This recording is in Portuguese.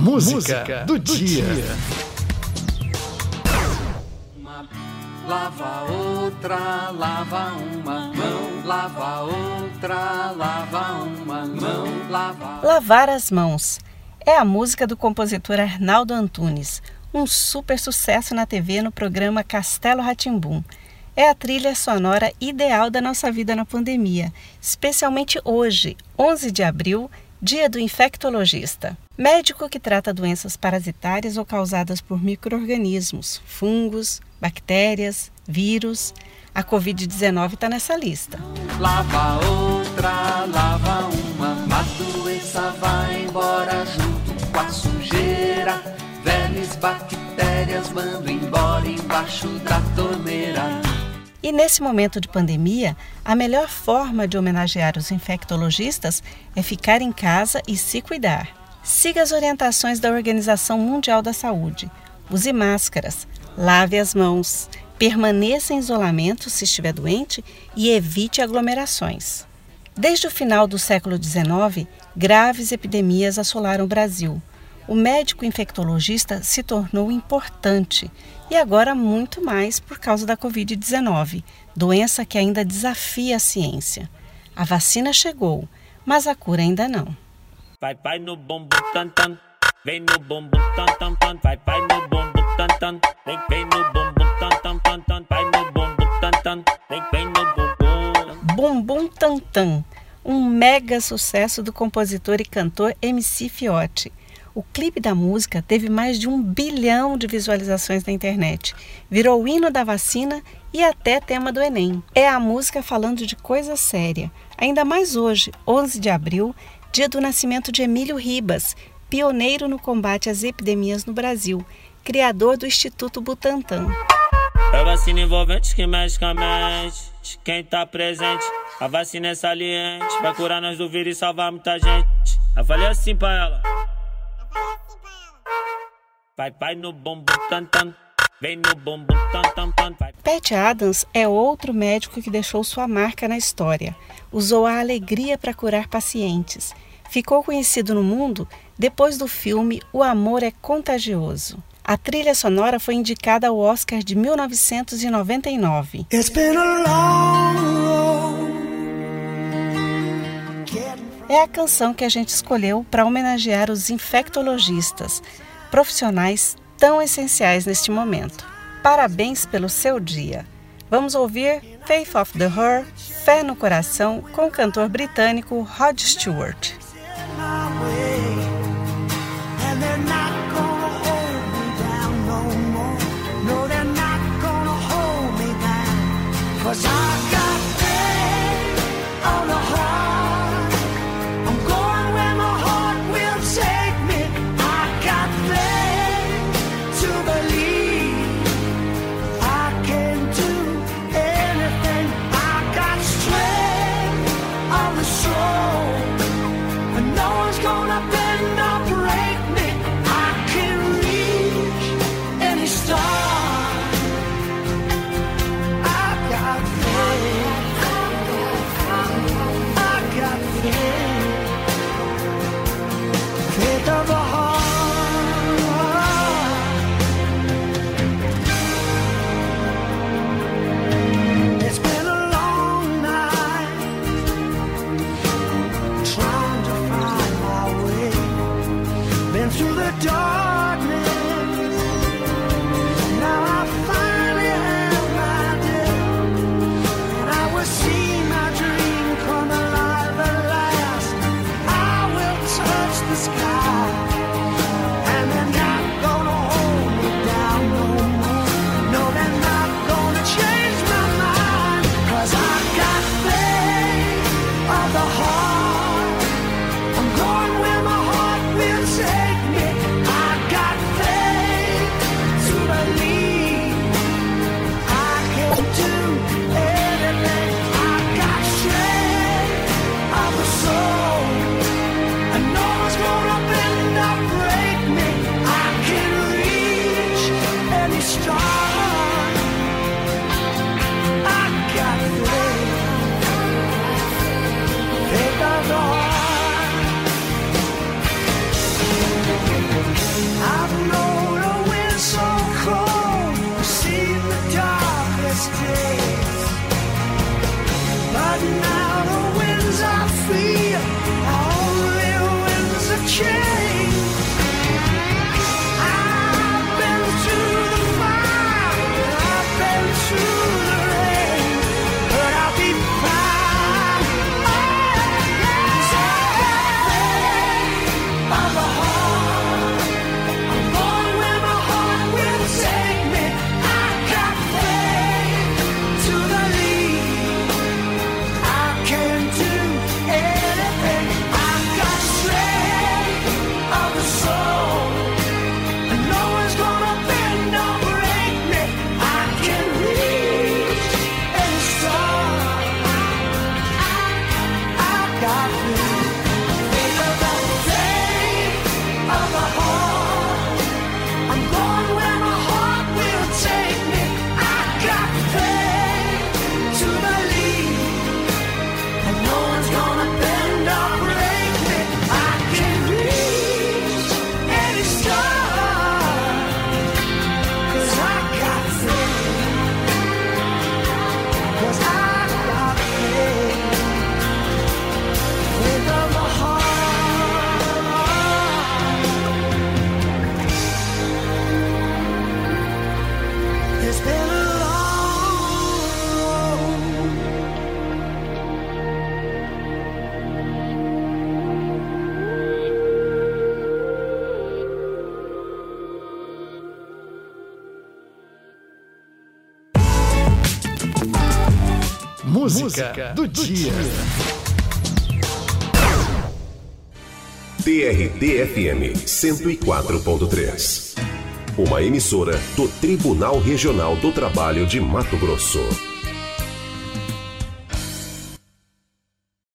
Música, Música do, do, dia. dia. Uma lava outra, lava uma mão, lava outra, lava uma mão, lava. Lavar as mãos é a música do compositor Arnaldo Antunes, um super sucesso na TV no programa Castelo Ratimbum. É a trilha sonora ideal da nossa vida na pandemia, especialmente hoje, 11 de abril, dia do infectologista. Médico que trata doenças parasitárias ou causadas por micro-organismos, fungos, bactérias, vírus. A Covid-19 está nessa lista. Lava outra, lava uma, a doença vai embora junto com a sujeira. Velhas bactérias mando embora embaixo da torneira. E nesse momento de pandemia, a melhor forma de homenagear os infectologistas é ficar em casa e se cuidar. Siga as orientações da Organização Mundial da Saúde. Use máscaras, lave as mãos, permaneça em isolamento se estiver doente e evite aglomerações. Desde o final do século XIX, graves epidemias assolaram o Brasil o médico infectologista se tornou importante e agora muito mais por causa da Covid-19, doença que ainda desafia a ciência. A vacina chegou, mas a cura ainda não. Vai, vai no bumbum tan tan, vem no bumbum tan tan tan, vai, vai no bumbum tan tan, vem, vem no bumbum tan tan tan tan, vai no bumbum tan tan, vem, vem no bumbum. Bumbum tan tan, um mega sucesso do compositor e cantor MC Fiote. O clipe da música teve mais de um bilhão de visualizações na internet. Virou o hino da vacina e até tema do Enem. É a música falando de coisa séria. Ainda mais hoje, 11 de abril, dia do nascimento de Emílio Ribas, pioneiro no combate às epidemias no Brasil, criador do Instituto Butantan. É vacina envolvente que mexe com a mente. Quem tá presente, a vacina é saliente. Vai curar nós do vírus e salvar muita gente. Eu falei assim pra ela. Vai, vai no bumbum tan tan. Vem no bumbum tan tan tan. Vai. Pat Adams é outro médico que deixou sua marca na história. Usou a alegria para curar pacientes. Ficou conhecido no mundo depois do filme O Amor é Contagioso. A trilha sonora foi indicada ao Oscar de 1999. É a canção que a gente escolheu para homenagear os infectologistas, profissionais tão essenciais neste momento. Parabéns pelo seu dia. Vamos ouvir Faith of the Her, Fé no Coração, com o cantor britânico Rod Stewart. Cause I got Música do dia. TRT-FM 104.3. Uma emissora do Tribunal Regional do Trabalho de Mato Grosso.